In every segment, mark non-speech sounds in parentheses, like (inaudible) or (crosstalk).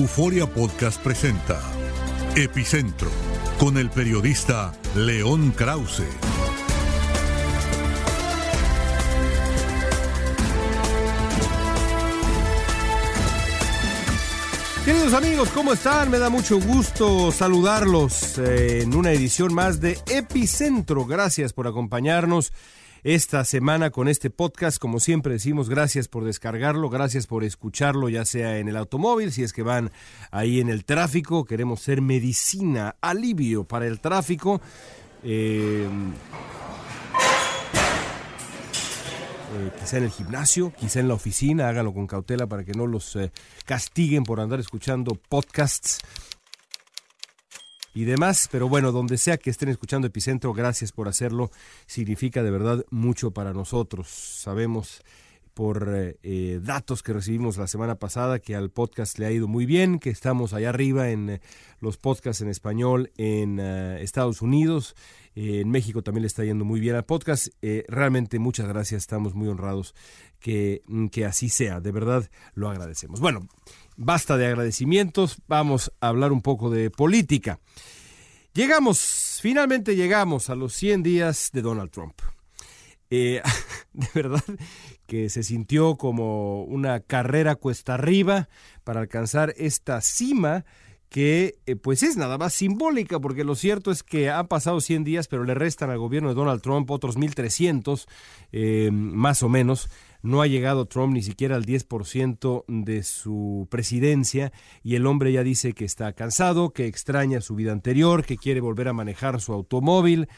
Euforia Podcast presenta Epicentro con el periodista León Krause. Queridos amigos, ¿cómo están? Me da mucho gusto saludarlos en una edición más de Epicentro. Gracias por acompañarnos esta semana con este podcast. Como siempre decimos, gracias por descargarlo, gracias por escucharlo, ya sea en el automóvil, si es que van ahí en el tráfico. Queremos ser medicina, alivio para el tráfico. Eh, eh, quizá en el gimnasio, quizá en la oficina, háganlo con cautela para que no los eh, castiguen por andar escuchando podcasts y demás. Pero bueno, donde sea que estén escuchando Epicentro, gracias por hacerlo. Significa de verdad mucho para nosotros. Sabemos por eh, eh, datos que recibimos la semana pasada que al podcast le ha ido muy bien, que estamos allá arriba en eh, los podcasts en español en Estados Unidos, en México también le está yendo muy bien al podcast. realmente muchas gracias, estamos muy honrados que, que así sea, de verdad lo agradecemos. Bueno, basta de agradecimientos, vamos a hablar un poco de política. Llegamos, finalmente llegamos a los 100 días de Donald Trump. (laughs) de verdad que se sintió como una carrera cuesta arriba para alcanzar esta cima que eh, pues es nada más simbólica, porque lo cierto es que han pasado 100 días, pero le restan al gobierno de Donald Trump otros 1.300, eh, más o menos. No ha llegado Trump ni siquiera al 10% de su presidencia y el hombre ya dice que está cansado, que extraña su vida anterior, que quiere volver a manejar su automóvil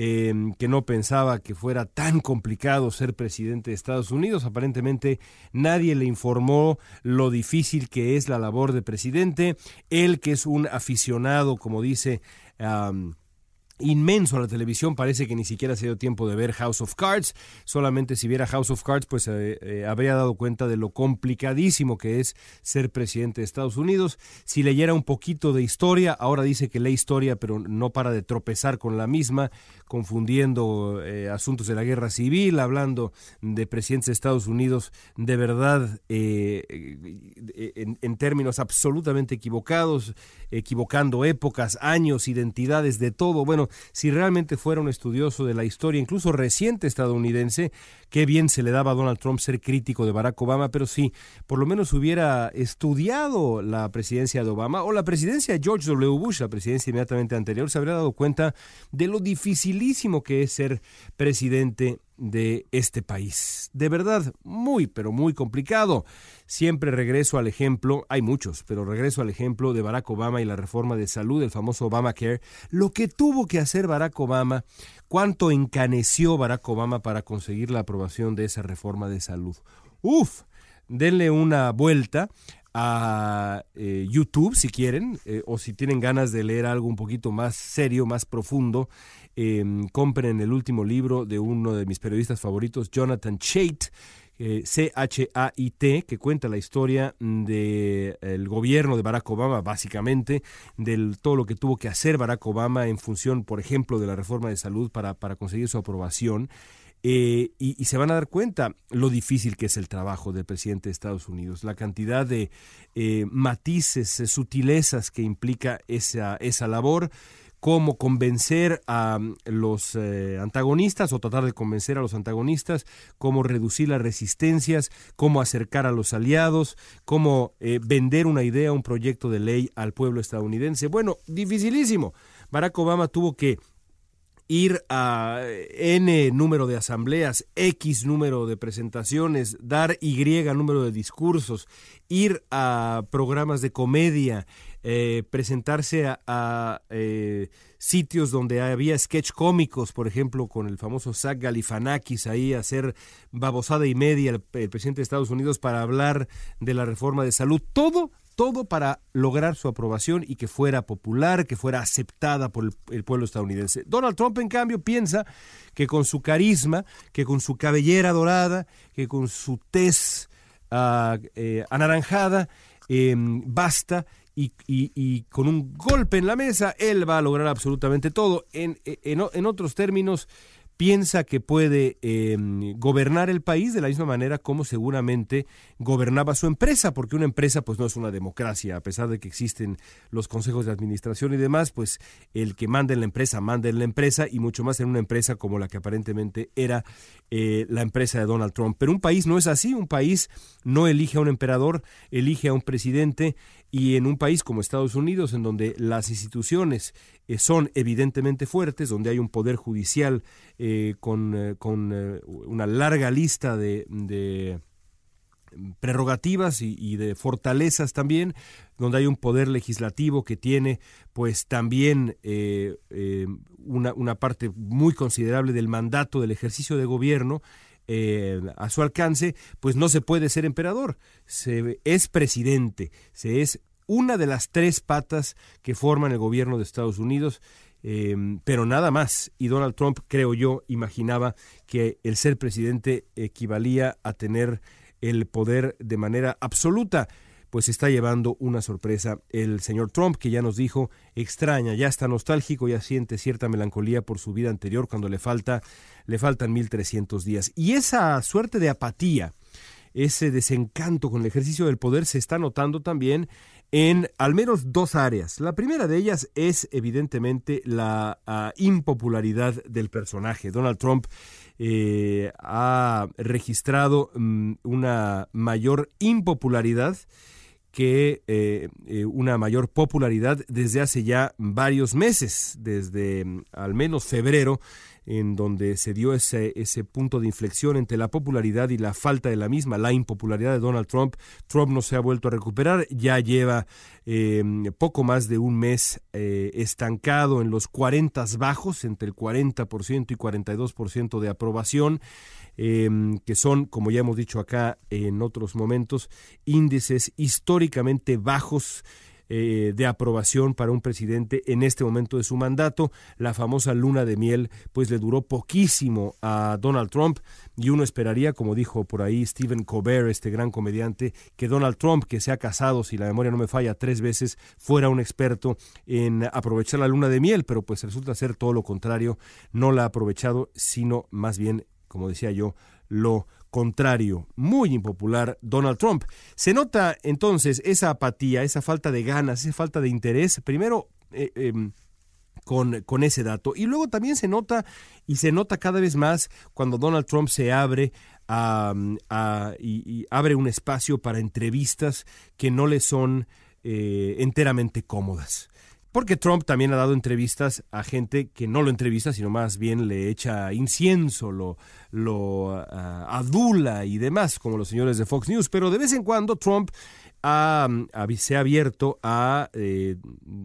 Em, que no pensaba que fuera tan complicado ser presidente de Estados Unidos. Aparentemente nadie le informó lo difícil que es la labor de presidente. Él, que es un aficionado, como dice inmenso a la televisión, parece que ni siquiera se dio tiempo de ver House of Cards, solamente si viera House of Cards pues eh, eh, habría dado cuenta de lo complicadísimo que es ser presidente de Estados Unidos, si leyera un poquito de historia, ahora dice que lee historia pero no para de tropezar con la misma, confundiendo eh, asuntos de la guerra civil, hablando de presidentes de Estados Unidos de verdad en, en términos absolutamente equivocados, equivocando épocas, años, identidades, de todo, bueno, si realmente fuera un estudioso de la historia, incluso reciente estadounidense, qué bien se le daba a Donald Trump ser crítico de Barack Obama, pero si por lo menos hubiera estudiado la presidencia de Obama o la presidencia de George W. Bush, la presidencia inmediatamente anterior, se habría dado cuenta de lo dificilísimo que es ser presidente de este país. De verdad, muy, pero muy complicado. Siempre regreso al ejemplo, hay muchos, pero regreso al ejemplo de Barack Obama y la reforma de salud, el famoso Obamacare, lo que tuvo que hacer Barack Obama, cuánto encaneció Barack Obama para conseguir la aprobación de esa reforma de salud. Uf, denle una vuelta a eh, YouTube si quieren, eh, o si tienen ganas de leer algo un poquito más serio, más profundo, Em, compren el último libro de uno de mis periodistas favoritos, Jonathan Chait, eh, CHAIT, que cuenta la historia del gobierno de Barack Obama, básicamente, de todo lo que tuvo que hacer Barack Obama en función, por ejemplo, de la reforma de salud para, para conseguir su aprobación. Eh, y, se van a dar cuenta lo difícil que es el trabajo del presidente de Estados Unidos, la cantidad de eh, matices, sutilezas que implica esa, esa labor cómo convencer a mm, los eh, antagonistas o tratar de convencer a los antagonistas, cómo reducir las resistencias, cómo acercar a los aliados, cómo eh, vender una idea, un proyecto de ley al pueblo estadounidense. Bueno, dificilísimo. Barack Obama tuvo que ir a N número de asambleas, X número de presentaciones, dar Y número de discursos, ir a programas de comedia, eh, presentarse a, eh, sitios donde había sketch cómicos, por ejemplo, con el famoso Zach Galifianakis ahí, hacer babosada y media el, el presidente de Estados Unidos para hablar de la reforma de salud. Todo todo para lograr su aprobación y que fuera popular, que fuera aceptada por el, pueblo estadounidense. Donald Trump, en cambio, piensa que con su carisma, que con su cabellera dorada, que con su tez ah, eh, anaranjada, em, basta y, con un golpe en la mesa, él va a lograr absolutamente todo. En, en, otros términos, piensa que puede em, gobernar el país de la misma manera como seguramente gobernaba su empresa, porque una empresa pues no es una democracia, a pesar de que existen los consejos de administración y demás, pues el que manda en la empresa manda en la empresa y mucho más en una empresa como la que aparentemente era eh, la empresa de Donald Trump. Pero un país no es así, un país no elige a un emperador, elige a un presidente y en un país como Estados Unidos, en donde las instituciones eh, son evidentemente fuertes, donde hay un poder judicial eh, con, una larga lista de, prerrogativas y, de fortalezas también, donde hay un poder legislativo que tiene pues también una, una parte muy considerable del mandato del ejercicio de gobierno, eh, a su alcance, pues no se puede ser emperador. Se es presidente, se es una de las tres patas que forman el gobierno de Estados Unidos, em, pero nada más. Y Donald Trump, creo yo, imaginaba que el ser presidente equivalía a tener el poder de manera absoluta pues está llevando una sorpresa el señor Trump, que ya nos dijo, extraña, ya está nostálgico, ya siente cierta melancolía por su vida anterior cuando le falta le faltan 1300 días. Y esa suerte de apatía, ese desencanto con el ejercicio del poder se está notando también en al menos dos áreas. La primera de ellas es evidentemente la ah, impopularidad del personaje. Donald Trump eh, ha registrado mm, una mayor impopularidad que eh, eh, una mayor popularidad desde hace ya varios meses, desde mm, al menos febrero, en donde se dio ese, ese punto de inflexión entre la popularidad y la falta de la misma, la impopularidad de Donald Trump. Trump no se ha vuelto a recuperar, ya lleva eh, poco más de un mes estancado en los 40 bajos, entre el 40% y 42% de aprobación. Em, que son, como ya hemos dicho acá en otros momentos, índices históricamente bajos eh, de aprobación para un presidente en este momento de su mandato. La famosa luna de miel, pues le duró poquísimo a Donald Trump y uno esperaría, como dijo por ahí Stephen Colbert, este gran comediante, que Donald Trump, que se ha casado, si la memoria no me falla, tres veces, fuera un experto en aprovechar la luna de miel, pero pues resulta ser todo lo contrario, no la ha aprovechado, sino más bien como decía yo, lo contrario, muy impopular Donald Trump. Se nota entonces esa apatía, esa falta de ganas, esa falta de interés, primero eh, em, con, con, ese dato, y luego también se nota, y se nota cada vez más cuando Donald Trump se abre a, y, abre un espacio para entrevistas que no le son eh, enteramente cómodas. Porque Trump también ha dado entrevistas a gente que no lo entrevista, sino más bien le echa incienso, lo, lo ah, adula y demás, como los señores de Fox News. Pero de vez en cuando Trump se ha abierto a eh,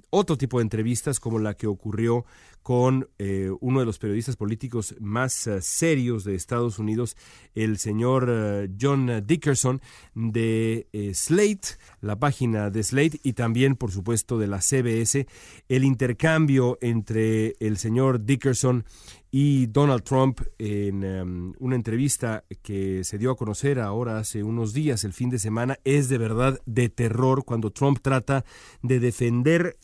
otro tipo de entrevistas, como la que ocurrió con eh, uno de los periodistas políticos más eh, serios de Estados Unidos, el señor eh, John Dickerson de Slate, la página de Slate y también, por supuesto, de la CBS. El intercambio entre el señor Dickerson y Donald Trump en em, una entrevista que se dio a conocer ahora hace unos días, el fin de semana, es de verdad de terror cuando Trump trata de defender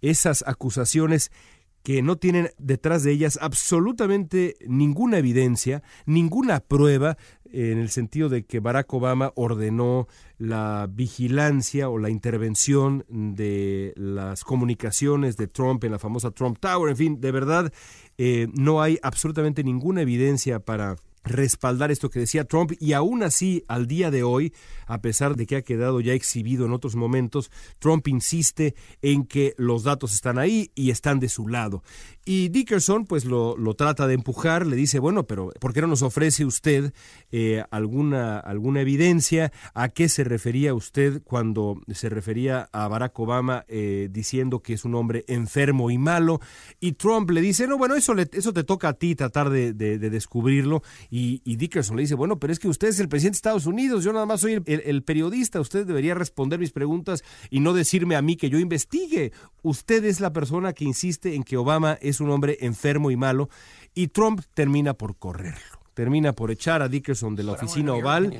esas acusaciones que no tienen detrás de ellas absolutamente ninguna evidencia, ninguna prueba, en el sentido de que Barack Obama ordenó la vigilancia o la intervención de las comunicaciones de Trump en la famosa Trump Tower, en fin, de verdad eh, no hay absolutamente ninguna evidencia para respaldar esto que decía Trump y aún así al día de hoy, a pesar de que ha quedado ya exhibido en otros momentos, Trump insiste en que los datos están ahí y están de su lado. Y Dickerson pues lo, lo trata de empujar, le dice, bueno, pero ¿por qué no nos ofrece usted eh, alguna, alguna evidencia? ¿A qué se refería usted cuando se refería a Barack Obama eh, diciendo que es un hombre enfermo y malo? Y Trump le dice, no, bueno, eso, le, eso te toca a ti tratar de, de, descubrirlo. Y, Dickerson le dice, bueno, pero es que usted es el presidente de Estados Unidos, yo nada más soy el, el periodista, usted debería responder mis preguntas y no decirme a mí que yo investigue. Usted es la persona que insiste en que Obama es un hombre enfermo y malo, y Trump termina por correrlo. Termina por echar a Dickerson de la oficina oval.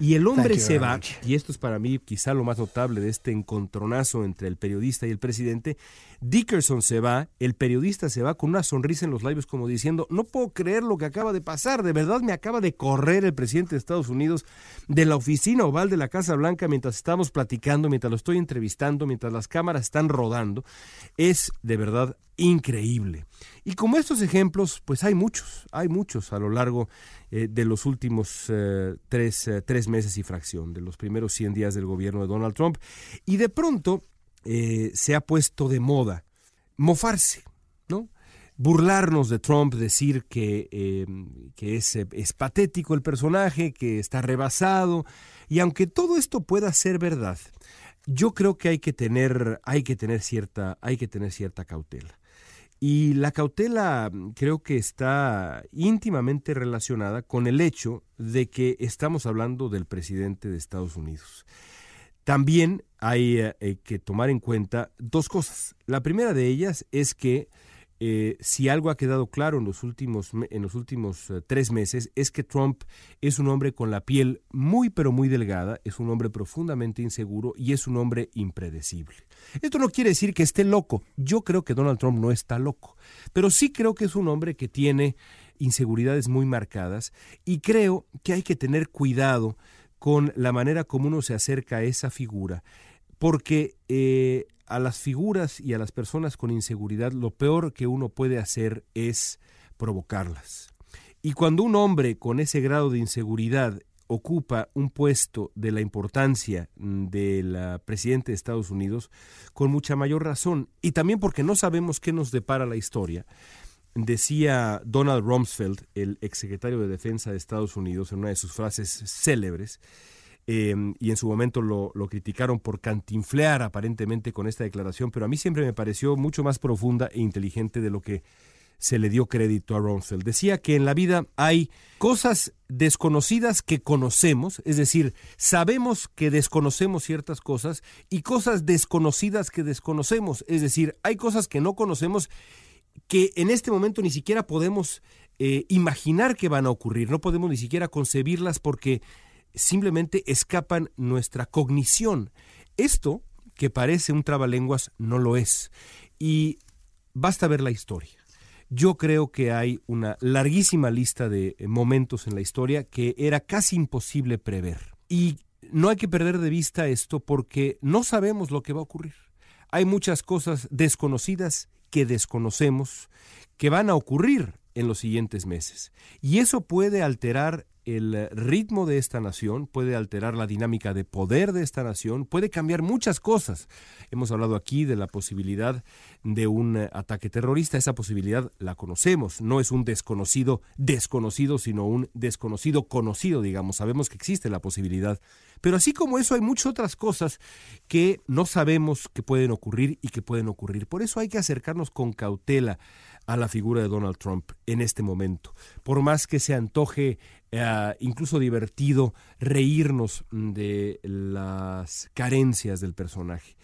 Y el hombre se va, y esto es para mí quizá lo más notable de este encontronazo entre el periodista y el presidente, Dickerson se va, el periodista se va con una sonrisa en los labios como diciendo, no puedo creer lo que acaba de pasar, de verdad me acaba de correr el presidente de Estados Unidos de la oficina oval de la Casa Blanca mientras estamos platicando, mientras lo estoy entrevistando, mientras las cámaras están rodando, es de verdad increíble. Y como estos ejemplos, pues hay muchos, hay muchos a lo largo eh, de los últimos eh, tres, eh, tres, meses y fracción, de los primeros 100 días del gobierno de Donald Trump. Y de pronto se ha puesto de moda mofarse, ¿no? burlarnos de Trump, decir que, que es, es, patético el personaje, que está rebasado. Y aunque todo esto pueda ser verdad, yo creo que hay que tener, hay que tener, cierta, hay que tener cierta cautela. Y la cautela mm, creo que está íntimamente relacionada con el hecho de que estamos hablando del presidente de Estados Unidos. También hay eh, que tomar en cuenta dos cosas. La primera de ellas es que eh, si algo ha quedado claro en los últimos, en los últimos eh, tres meses es que Trump es un hombre con la piel muy pero muy delgada, es un hombre profundamente inseguro y es un hombre impredecible. Esto no quiere decir que esté loco. Yo creo que Donald Trump no está loco, pero sí creo que es un hombre que tiene inseguridades muy marcadas y creo que hay que tener cuidado con la manera como uno se acerca a esa figura, porque eh, a las figuras y a las personas con inseguridad lo peor que uno puede hacer es provocarlas. Y cuando un hombre con ese grado de inseguridad ocupa un puesto de la importancia del presidente de Estados Unidos, con mucha mayor razón, y también porque no sabemos qué nos depara la historia, decía Donald Rumsfeld, el exsecretario de Defensa de Estados Unidos, en una de sus frases célebres, Em, y en su momento lo, criticaron por cantinflear aparentemente con esta declaración, pero a mí siempre me pareció mucho más profunda e inteligente de lo que se le dio crédito a Rumsfeld. Decía que en la vida hay cosas desconocidas que conocemos, es decir, sabemos que desconocemos ciertas cosas y cosas desconocidas que desconocemos, es decir, hay cosas que no conocemos que en este momento ni siquiera podemos eh, imaginar que van a ocurrir, no podemos ni siquiera concebirlas porque simplemente escapan nuestra cognición. Esto, que parece un trabalenguas, no lo es. Y basta ver la historia. Yo creo que hay una larguísima lista de momentos en la historia que era casi imposible prever. Y no hay que perder de vista esto porque no sabemos lo que va a ocurrir. Hay muchas cosas desconocidas que desconocemos que van a ocurrir en los siguientes meses. Y eso puede alterar el ritmo de esta nación, puede alterar la dinámica de poder de esta nación, puede cambiar muchas cosas. Hemos hablado aquí de la posibilidad de un eh, ataque terrorista, esa posibilidad la conocemos, no es un desconocido desconocido, sino un desconocido conocido, digamos, sabemos que existe la posibilidad. Pero así como eso hay muchas otras cosas que no sabemos que pueden ocurrir y que pueden ocurrir. Por eso hay que acercarnos con cautela a la figura de Donald Trump en este momento. Por más que se antoje eh, incluso divertido reírnos de las carencias del personaje.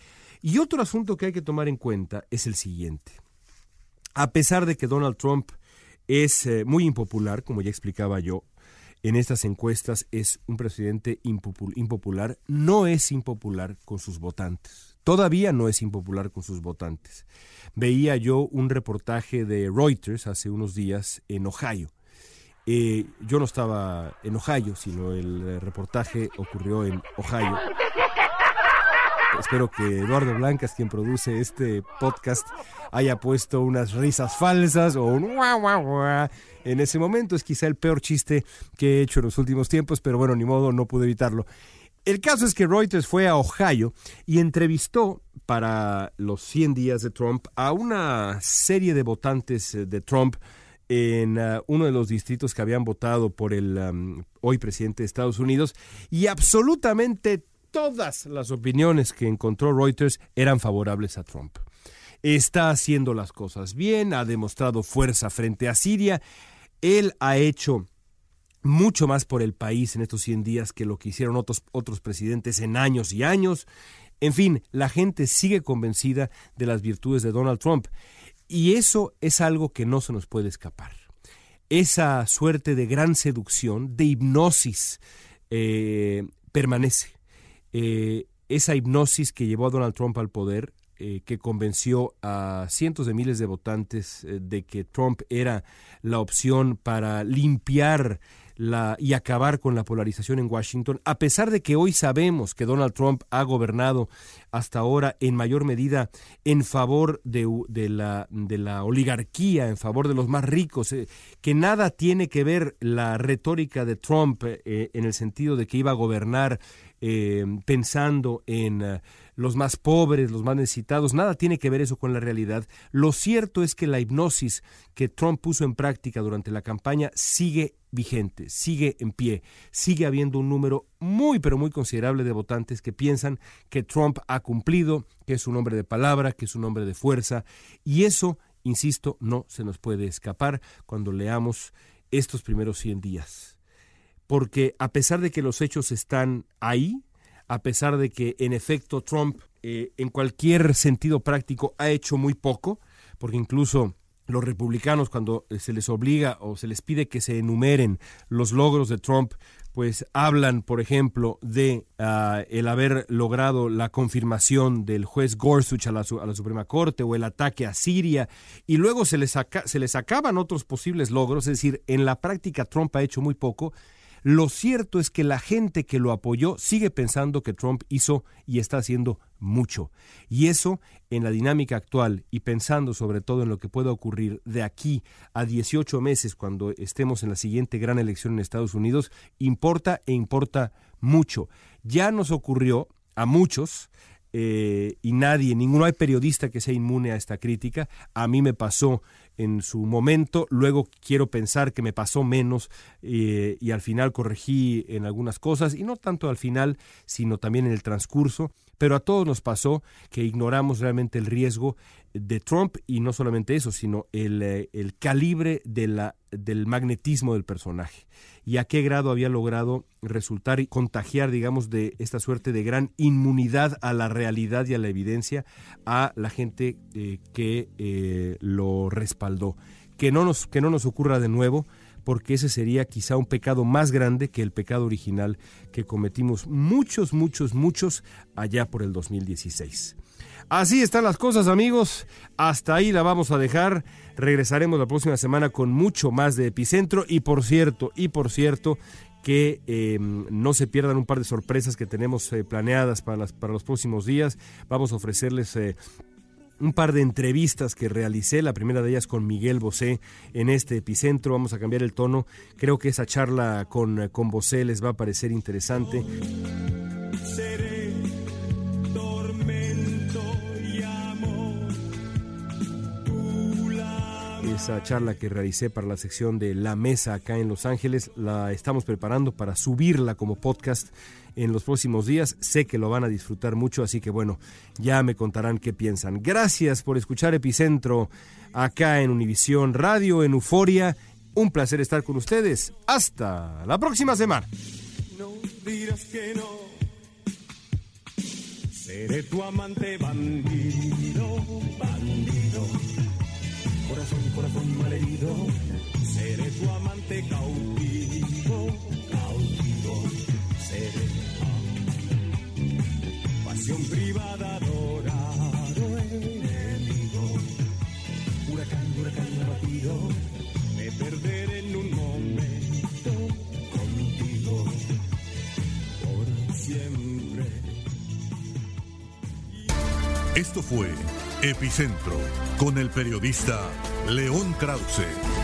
Y otro asunto que hay que tomar en cuenta es el siguiente. A pesar de que Donald Trump es eh, muy impopular, como ya explicaba yo, en estas encuestas es un presidente impopular, no es impopular con sus votantes. Todavía no es impopular con sus votantes. Veía yo un reportaje de Reuters hace unos días en Ohio. Eh, yo no estaba en Ohio, sino el reportaje ocurrió en Ohio. Espero que Eduardo Blancas, quien produce este podcast, haya puesto unas risas falsas o un guau, guau, guau. En ese momento es quizá el peor chiste que he hecho en los últimos tiempos, pero bueno, ni modo, no pude evitarlo. El caso es que Reuters fue a Ohio y entrevistó para los 100 días de Trump a una serie de votantes eh, de Trump en uh, uno de los distritos que habían votado por el hoy presidente de Estados Unidos y absolutamente todas las opiniones que encontró Reuters eran favorables a Trump. Está haciendo las cosas bien, ha demostrado fuerza frente a Siria, él ha hecho mucho más por el país en estos 100 días que lo que hicieron otros, otros presidentes en años y años. En fin, la gente sigue convencida de las virtudes de Donald Trump. Y eso es algo que no se nos puede escapar. Esa suerte de gran seducción, de hipnosis, eh, permanece. Eh, esa hipnosis que llevó a Donald Trump al poder eh, que convenció a cientos de miles de votantes de que Trump era la opción para limpiar y acabar con la polarización en Washington, a pesar de que hoy sabemos que Donald Trump ha gobernado hasta ahora en mayor medida en favor de, de, la, de la, oligarquía, en favor de los más ricos, eh, que nada tiene que ver la retórica de Trump eh, en el sentido de que iba a gobernar eh, pensando en los más pobres, los más necesitados, nada tiene que ver eso con la realidad. Lo cierto es que la hipnosis que Trump puso en práctica durante la campaña sigue vigente, sigue en pie, sigue habiendo un número muy pero muy considerable de votantes que piensan que Trump ha cumplido, que es un hombre de palabra, que es un hombre de fuerza, y eso, insisto, no se nos puede escapar cuando leamos estos primeros 100 días. Porque a pesar de que los hechos están ahí, a pesar de que en efecto Trump eh, en cualquier sentido práctico ha hecho muy poco, porque incluso los republicanos cuando se les obliga o se les pide que se enumeren los logros de Trump, pues hablan, por ejemplo, de ah, el haber logrado la confirmación del juez Gorsuch a la, a la, Suprema Corte o el ataque a Siria, y luego se les, se les acaban otros posibles logros, es decir, en la práctica Trump ha hecho muy poco, lo cierto es que la gente que lo apoyó sigue pensando que Trump hizo y está haciendo mucho. Y eso, en la dinámica actual y pensando sobre todo en lo que pueda ocurrir de aquí a 18 meses cuando estemos en la siguiente gran elección en Estados Unidos, importa e importa mucho. Ya nos ocurrió a muchos eh, y nadie, ninguno hay periodista que sea inmune a esta crítica. A mí me pasó en su momento, luego quiero pensar que me pasó menos eh, y al final corregí en algunas cosas, y no tanto al final, sino también en el transcurso, pero a todos nos pasó que ignoramos realmente el riesgo de Trump y no solamente eso, sino el, eh, el calibre de la, del magnetismo del personaje y a qué grado había logrado resultar y contagiar, digamos, de esta suerte de gran inmunidad a la realidad y a la evidencia a la gente eh, que eh, lo respaldó. Que no, nos, que no nos ocurra de nuevo, porque ese sería quizá un pecado más grande que el pecado original que cometimos muchos, muchos, muchos allá por el 2016. Así están las cosas, amigos. Hasta ahí la vamos a dejar. Regresaremos la próxima semana con mucho más de Epicentro. Y por cierto, y por cierto, que eh, no se pierdan un par de sorpresas que tenemos eh, planeadas para, para los próximos días. Vamos a ofrecerles... Eh, un par de entrevistas que realicé, la primera de ellas con Miguel Bosé en este epicentro. Vamos a cambiar el tono. Creo que esa charla con, con Bosé les va a parecer interesante. Esa charla que realicé para la sección de La Mesa acá en Los Ángeles. La estamos preparando para subirla como podcast en los próximos días. Sé que lo van a disfrutar mucho, así que bueno, ya me contarán qué piensan. Gracias por escuchar Epicentro acá en Univisión Radio, en Euforia. Un placer estar con ustedes. Hasta la próxima semana. No que no. Seré tu amante bandido. Corazón, malherido. Seré tu amante cautivo, cautivo. Seré pasión privada, adorado enemigo. Huracán, huracán abatido, me perderé en un momento contigo por siempre. Esto fue Epicentro con el periodista León Krause.